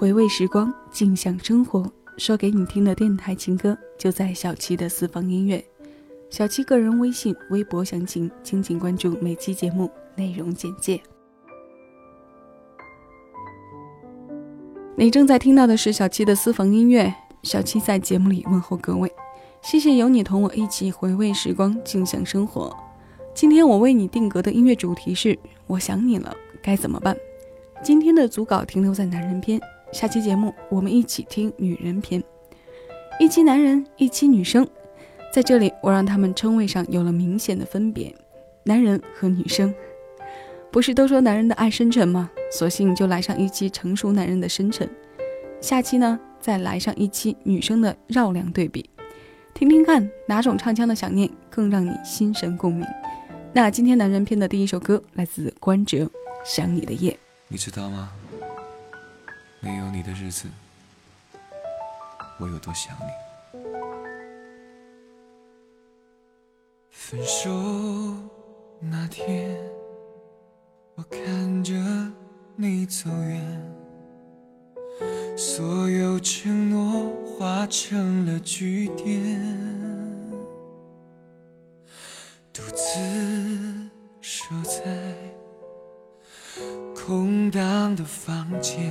回味时光，静享生活。说给你听的电台情歌，就在小七的私房音乐。小七个人微信、微博详情，请请关注每期节目内容简介。你正在听到的是小七的私房音乐。小七在节目里问候各位，谢谢有你同我一起回味时光，静享生活。今天我为你定格的音乐主题是“我想你了，该怎么办”。今天的组稿停留在男人篇。下期节目，我们一起听女人篇。一期男人，一期女生，在这里我让他们称谓上有了明显的分别：男人和女生。不是都说男人的爱深沉吗？索性就来上一期成熟男人的深沉。下期呢，再来上一期女生的绕梁对比，听听看哪种唱腔的想念更让你心神共鸣。那今天男人篇的第一首歌来自关喆，《想你的夜》，你知道吗？没有你的日子，我有多想你。分手那天，我看着你走远，所有承诺化成了句点，独自守在空荡的房间。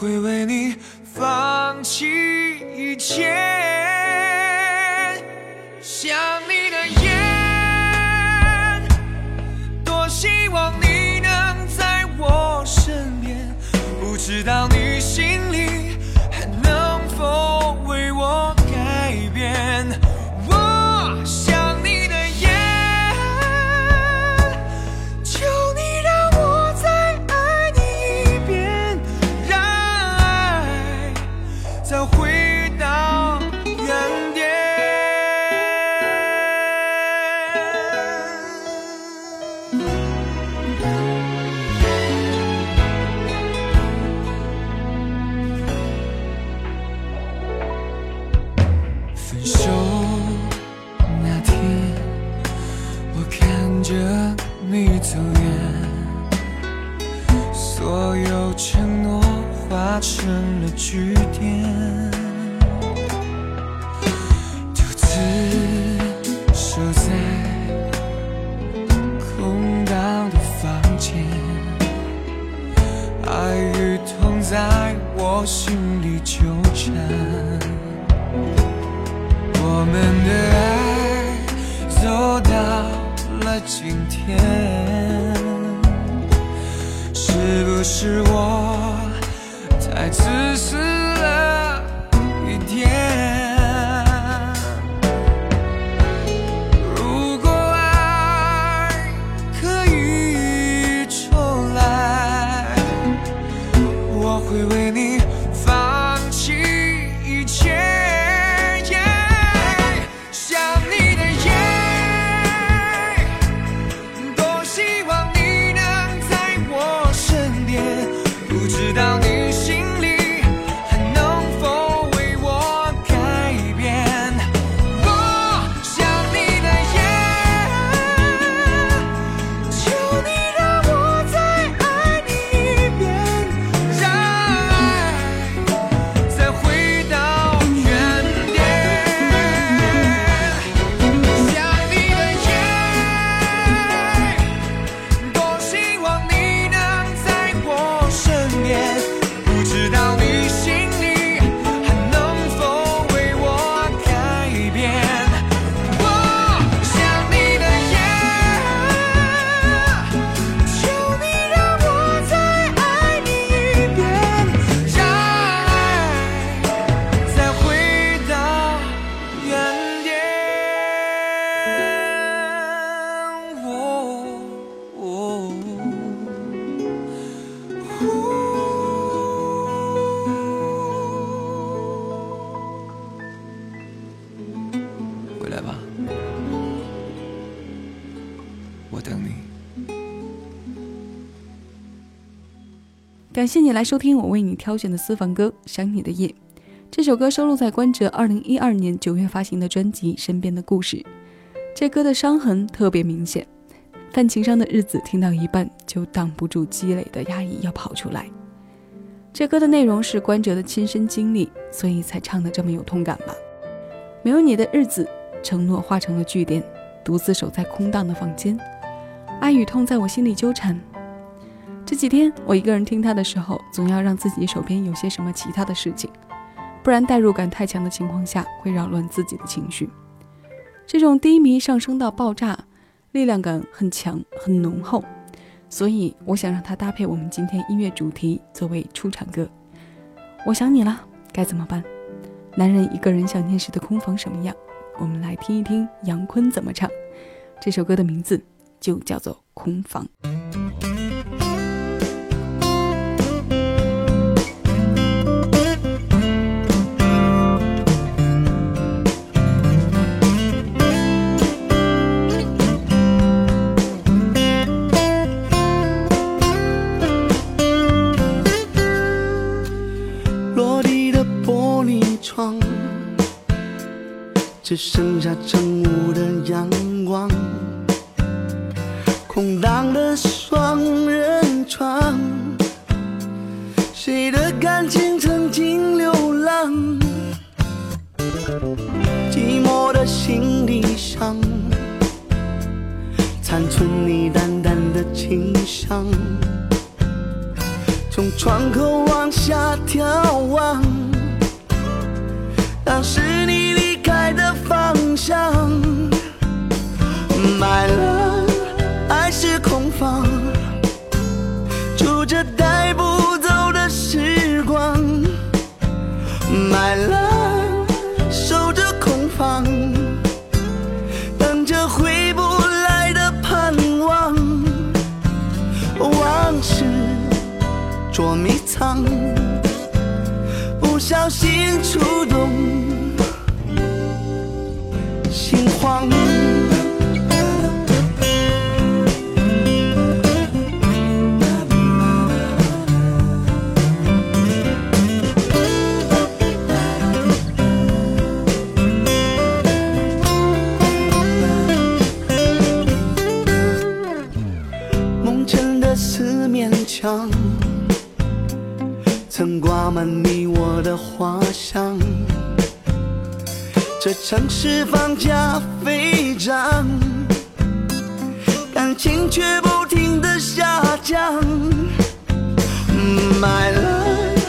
会为你放弃一切，看着你走远，所有承诺化成了句点，独自守在空荡的房间，爱与痛在我心里纠缠。我们的爱。天，是不是？我？感谢你来收听我为你挑选的私房歌《想你的夜》。这首歌收录在关喆二零一二年九月发行的专辑《身边的故事》。这歌的伤痕特别明显，犯情伤的日子听到一半就挡不住积累的压抑要跑出来。这歌的内容是关喆的亲身经历，所以才唱得这么有痛感吧。没有你的日子，承诺化成了句点，独自守在空荡的房间，爱与痛在我心里纠缠。这几天我一个人听他的时候，总要让自己手边有些什么其他的事情。不然代入感太强的情况下，会扰乱自己的情绪。这种低迷上升到爆炸，力量感很强很浓厚，所以我想让它搭配我们今天音乐主题作为出场歌。我想你了，该怎么办？男人一个人想念时的空房什么样？我们来听一听杨坤怎么唱。这首歌的名字就叫做《空房》。只剩下晨雾的阳光，空荡的双人床，谁的感情曾经流浪？寂寞的行李箱，残存你淡淡的清香，从窗口往下眺望，当时你。想，买了爱是空房，住着带不走的时光，买了守着空房，等着回不来的盼望，往事捉迷藏，不小心触动。心慌，梦前的四面墙，曾挂满你我的画像。这城市房价飞涨，感情却不停的下降。My love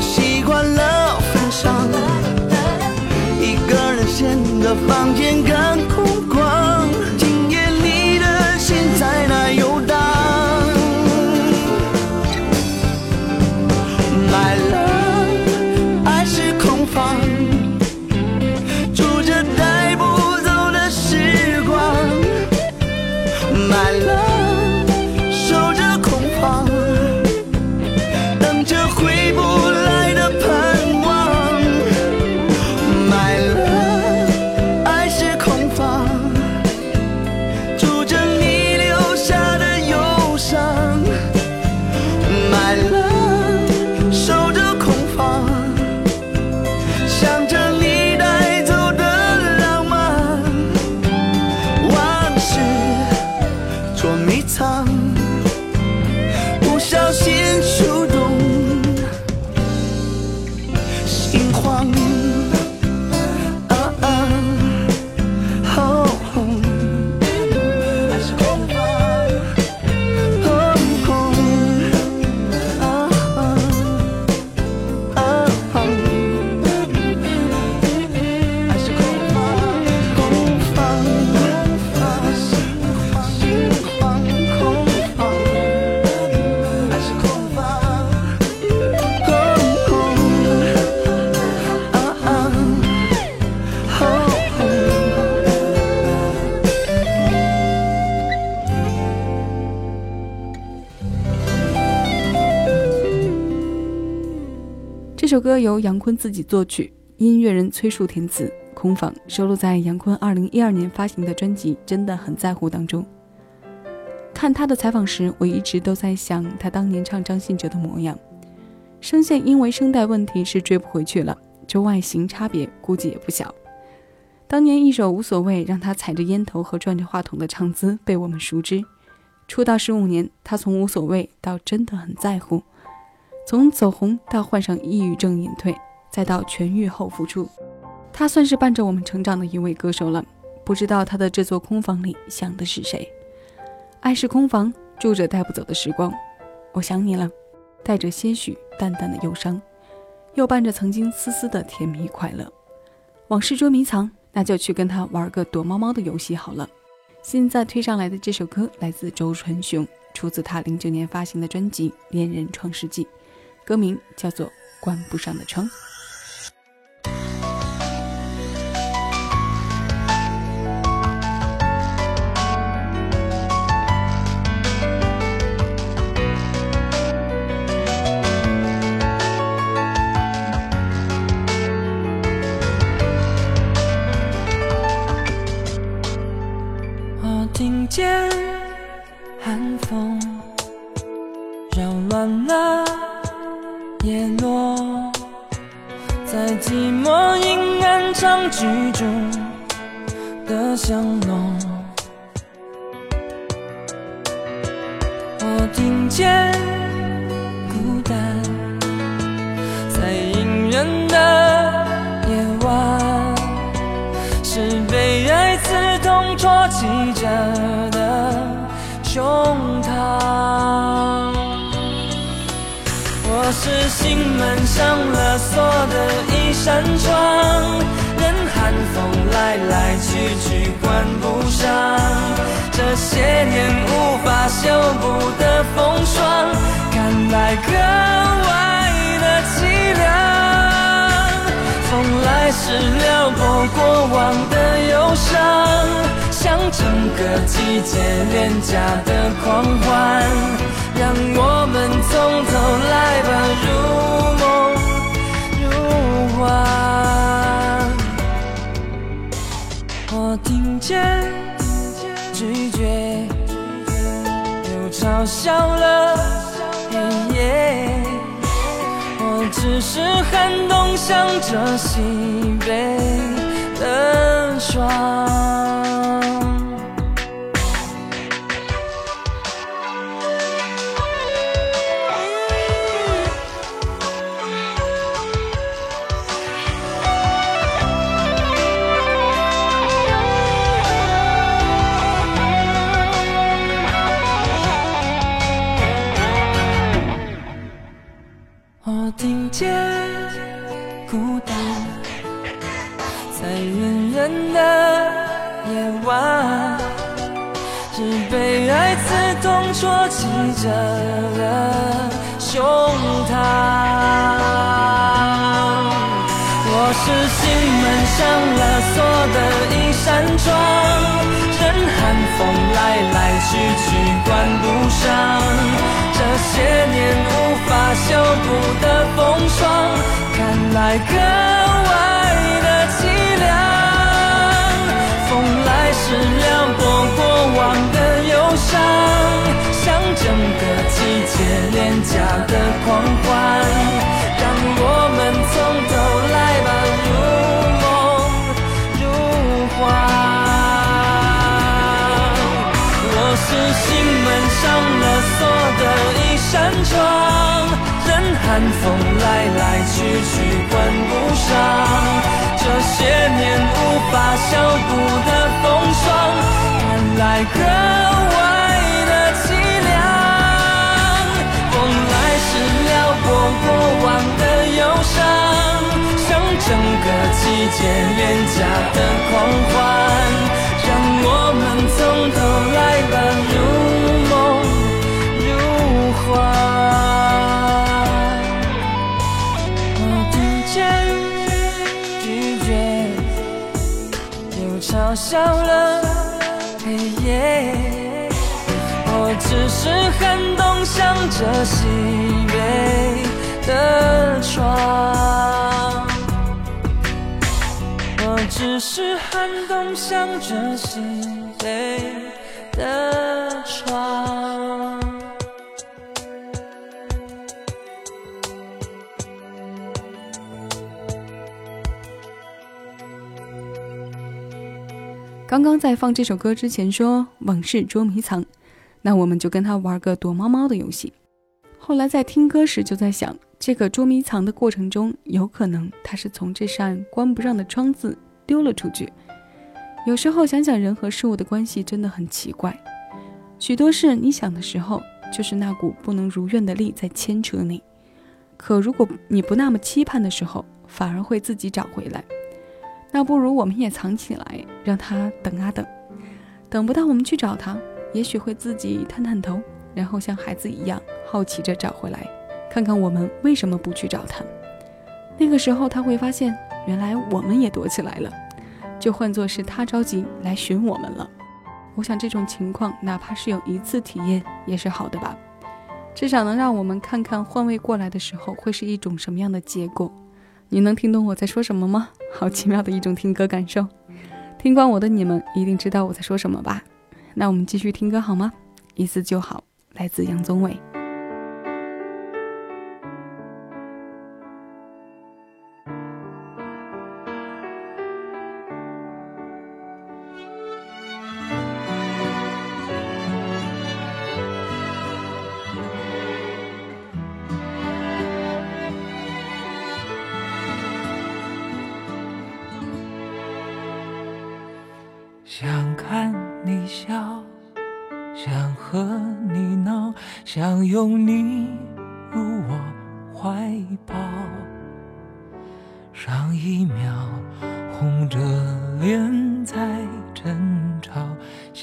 习惯了分享，一个人闲的房间这首歌由杨坤自己作曲，音乐人崔树填词，空房收录在杨坤二零一二年发行的专辑《真的很在乎》当中。看他的采访时，我一直都在想他当年唱张信哲的模样。声线因为声带问题是追不回去了，这外形差别估计也不小。当年一首无所谓，让他踩着烟头和转着话筒的唱姿被我们熟知。出道十五年，他从无所谓到真的很在乎，从走红到患上抑郁症隐退，再到痊愈后复出，他算是伴着我们成长的一位歌手了。不知道他的这座空房里想的是谁？爱是空房，住着带不走的时光。我想你了，带着些许淡淡的忧伤，又伴着曾经丝丝的甜蜜快乐。往事捉迷藏，那就去跟他玩个躲猫猫的游戏好了。现在推上来的这首歌来自周传雄，出自他零九年发行的专辑《恋人创世纪》，歌名叫做《关不上的窗》。无法修补的风霜，看来格外的凄凉。风来时撩拨过往的忧伤，像整个季节廉价的狂欢，让我们从头来吧，如梦如幻。我听见我笑了。我只是寒冬向着西北的霜。着了胸膛，我是心门上了锁的一扇窗，任寒风来来去去关不上，这些年无法修补的风霜，看来格外的凄凉。风来时撩拨过像整个季节廉价的狂欢，让我们从头来吧，如梦如幻。我是心门上了锁的一扇窗，任寒风来来去去关不上，这些年无法修补的风霜，在格外的凄凉，风来时撩拨。过往的忧伤，像整个季节廉价的狂欢，让我们从头来吧，如梦如幻。我听见拒绝，又嘲笑了。我只是寒冬向着西北。的窗。我只是寒冬向着西北刚刚在放这首歌之前说往事捉迷藏，那我们就跟他玩个躲猫猫的游戏。后来在听歌时就在想，这个捉迷藏的过程中，有可能他是从这扇关不上的窗子丢了出去。有时候想想人和事物的关系真的很奇怪，许多事你想的时候，就是那股不能如愿的力在牵扯你；可如果你不那么期盼的时候，反而会自己找回来。那不如我们也藏起来，让他等啊等，等不到我们去找他，也许会自己探探头，然后像孩子一样好奇着找回来，看看我们为什么不去找他。那个时候他会发现，原来我们也躲起来了，就换作是他着急来寻我们了。我想这种情况，哪怕是有一次体验，也是好的吧，至少能让我们看看换位过来的时候会是一种什么样的结果。你能听懂我在说什么吗？好奇妙的一种听歌感受。听惯我的你们一定知道我在说什么吧？那我们继续听歌好吗？一次就好，来自杨宗纬。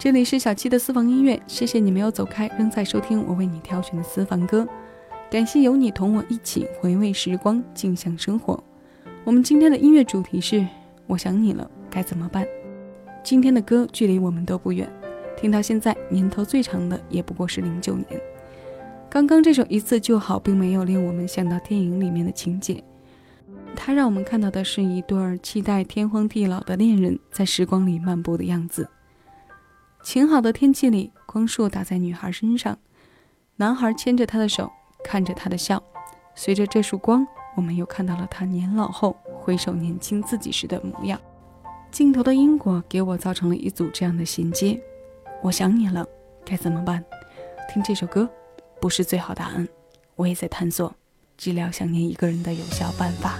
这里是小七的私房音乐，谢谢你没有走开，仍在收听我为你挑选的私房歌。感谢有你同我一起回味时光，静享生活。我们今天的音乐主题是我想你了，该怎么办？今天的歌距离我们都不远，听到现在年头最长的也不过是零九年。刚刚这首一次就好，并没有令我们想到电影里面的情节，它让我们看到的是一对期待天荒地老的恋人在时光里漫步的样子。晴好的天气里，光束打在女孩身上，男孩牵着她的手，看着她的笑。随着这束光，我们又看到了他年老后回首年轻自己时的模样。镜头的因果给我造成了一组这样的衔接。我想你了，该怎么办？听这首歌，不是最好答案。我也在探索治疗想念一个人的有效办法。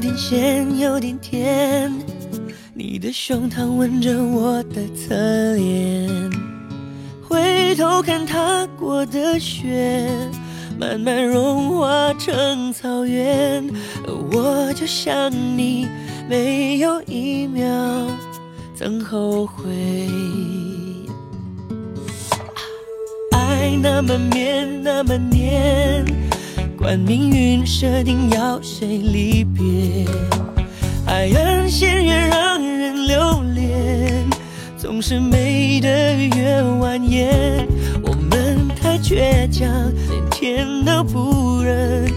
点咸，有点甜，你的胸膛吻着我的侧脸，回头看踏过的雪，慢慢融化成草原，而我就像你，没有一秒曾后悔。爱那么绵，那么黏。管命运设定要谁离别，爱恩鲜越让人留恋，总是美得越蜿蜒。我们太倔强，连天都不忍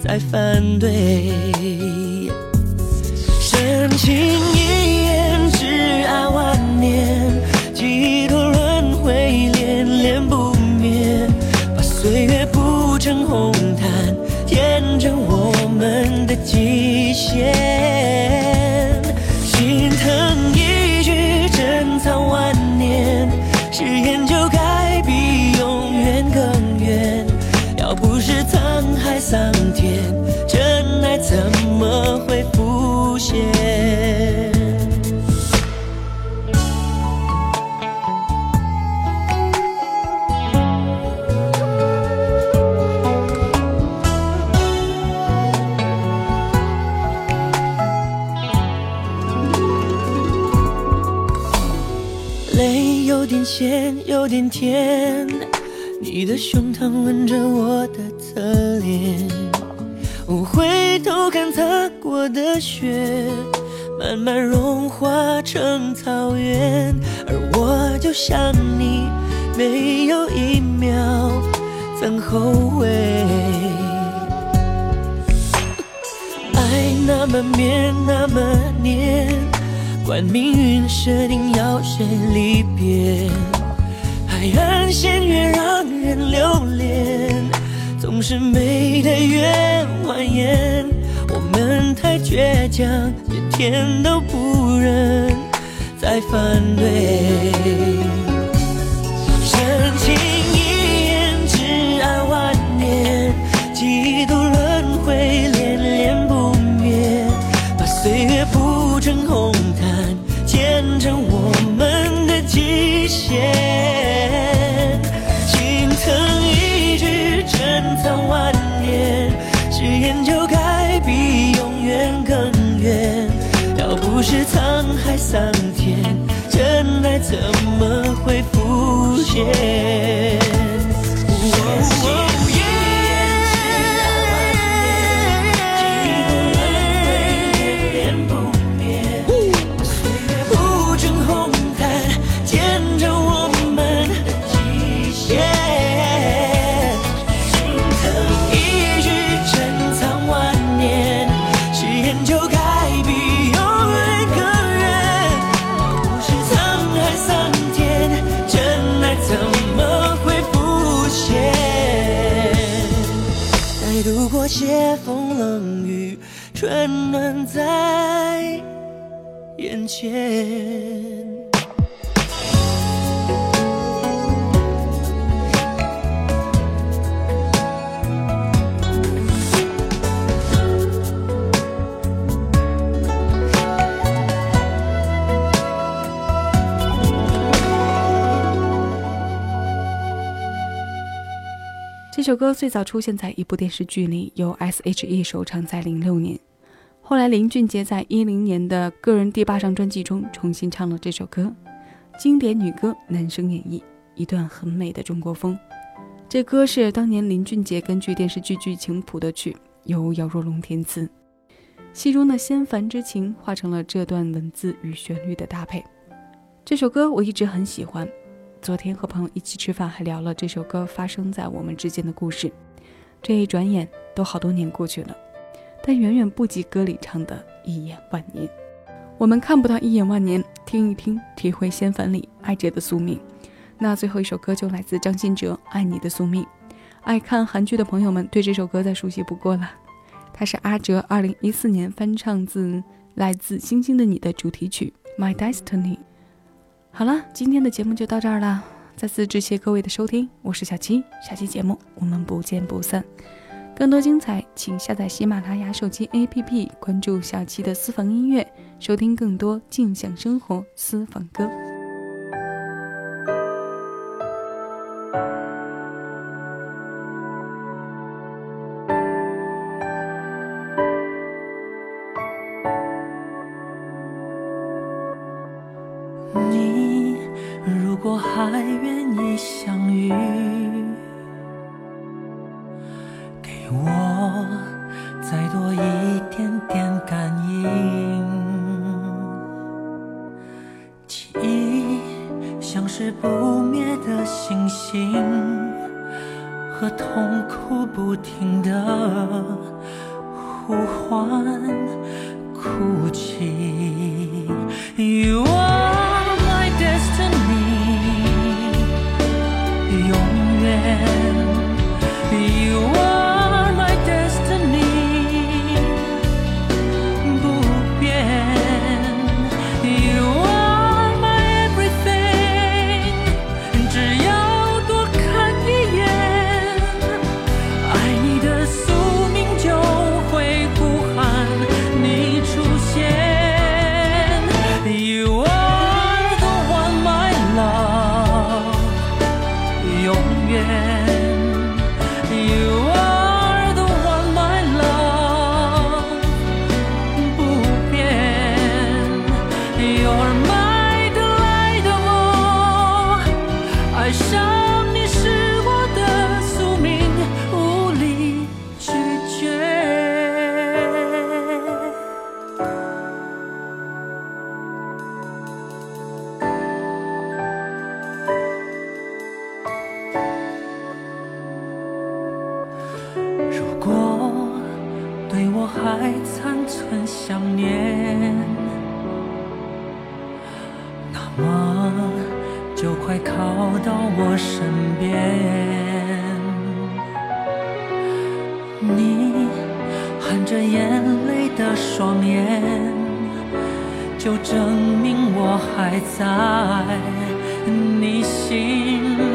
再反对。深情一眼，挚爱万年，几多轮回，恋恋不灭，把岁月铺成红。极限，点甜，你的胸膛吻着我的侧脸，我回头看擦过的雪，慢慢融化成草原，而我就像你，没有一秒曾后悔。爱那么绵，那么黏。管命运设定要谁离别，海岸线越让人留恋，总是美得越蜿蜒。我们太倔强，连天都不忍再反对。深情一眼，挚爱万年，几度轮回，恋恋不灭，把岁月铺成红毯。见证我们的极限，不是沧海桑田，真爱怎么会浮现？冷雨，春暖在眼前。这首歌最早出现在一部电视剧里，由 S.H.E 首唱，在零六年。后来林俊杰在一零年的个人第八张专辑中重新唱了这首歌，经典女歌男声演绎，一段很美的中国风。这歌是当年林俊杰根据电视剧剧情谱的曲，由姚若龙填词，戏中的仙凡之情化成了这段文字与旋律的搭配。这首歌我一直很喜欢。昨天和朋友一起吃饭，还聊了这首歌发生在我们之间的故事。这一转眼都好多年过去了，但远远不及歌里唱的一眼万年。我们看不到一眼万年，听一听，体会仙凡里爱着的宿命。那最后一首歌就来自张信哲《爱你的宿命》。爱看韩剧的朋友们对这首歌再熟悉不过了，它是阿哲2014年翻唱自《来自星星的你》的主题曲《My Destiny》。好了，今天的节目就到这儿了。再次致谢各位的收听，我是小七，下期节目我们不见不散。更多精彩，请下载喜马拉雅手机 APP，关注小七的私房音乐，收听更多静享生活私房歌。就快靠到我身边，你含着眼泪的双眼，就证明我还在你心。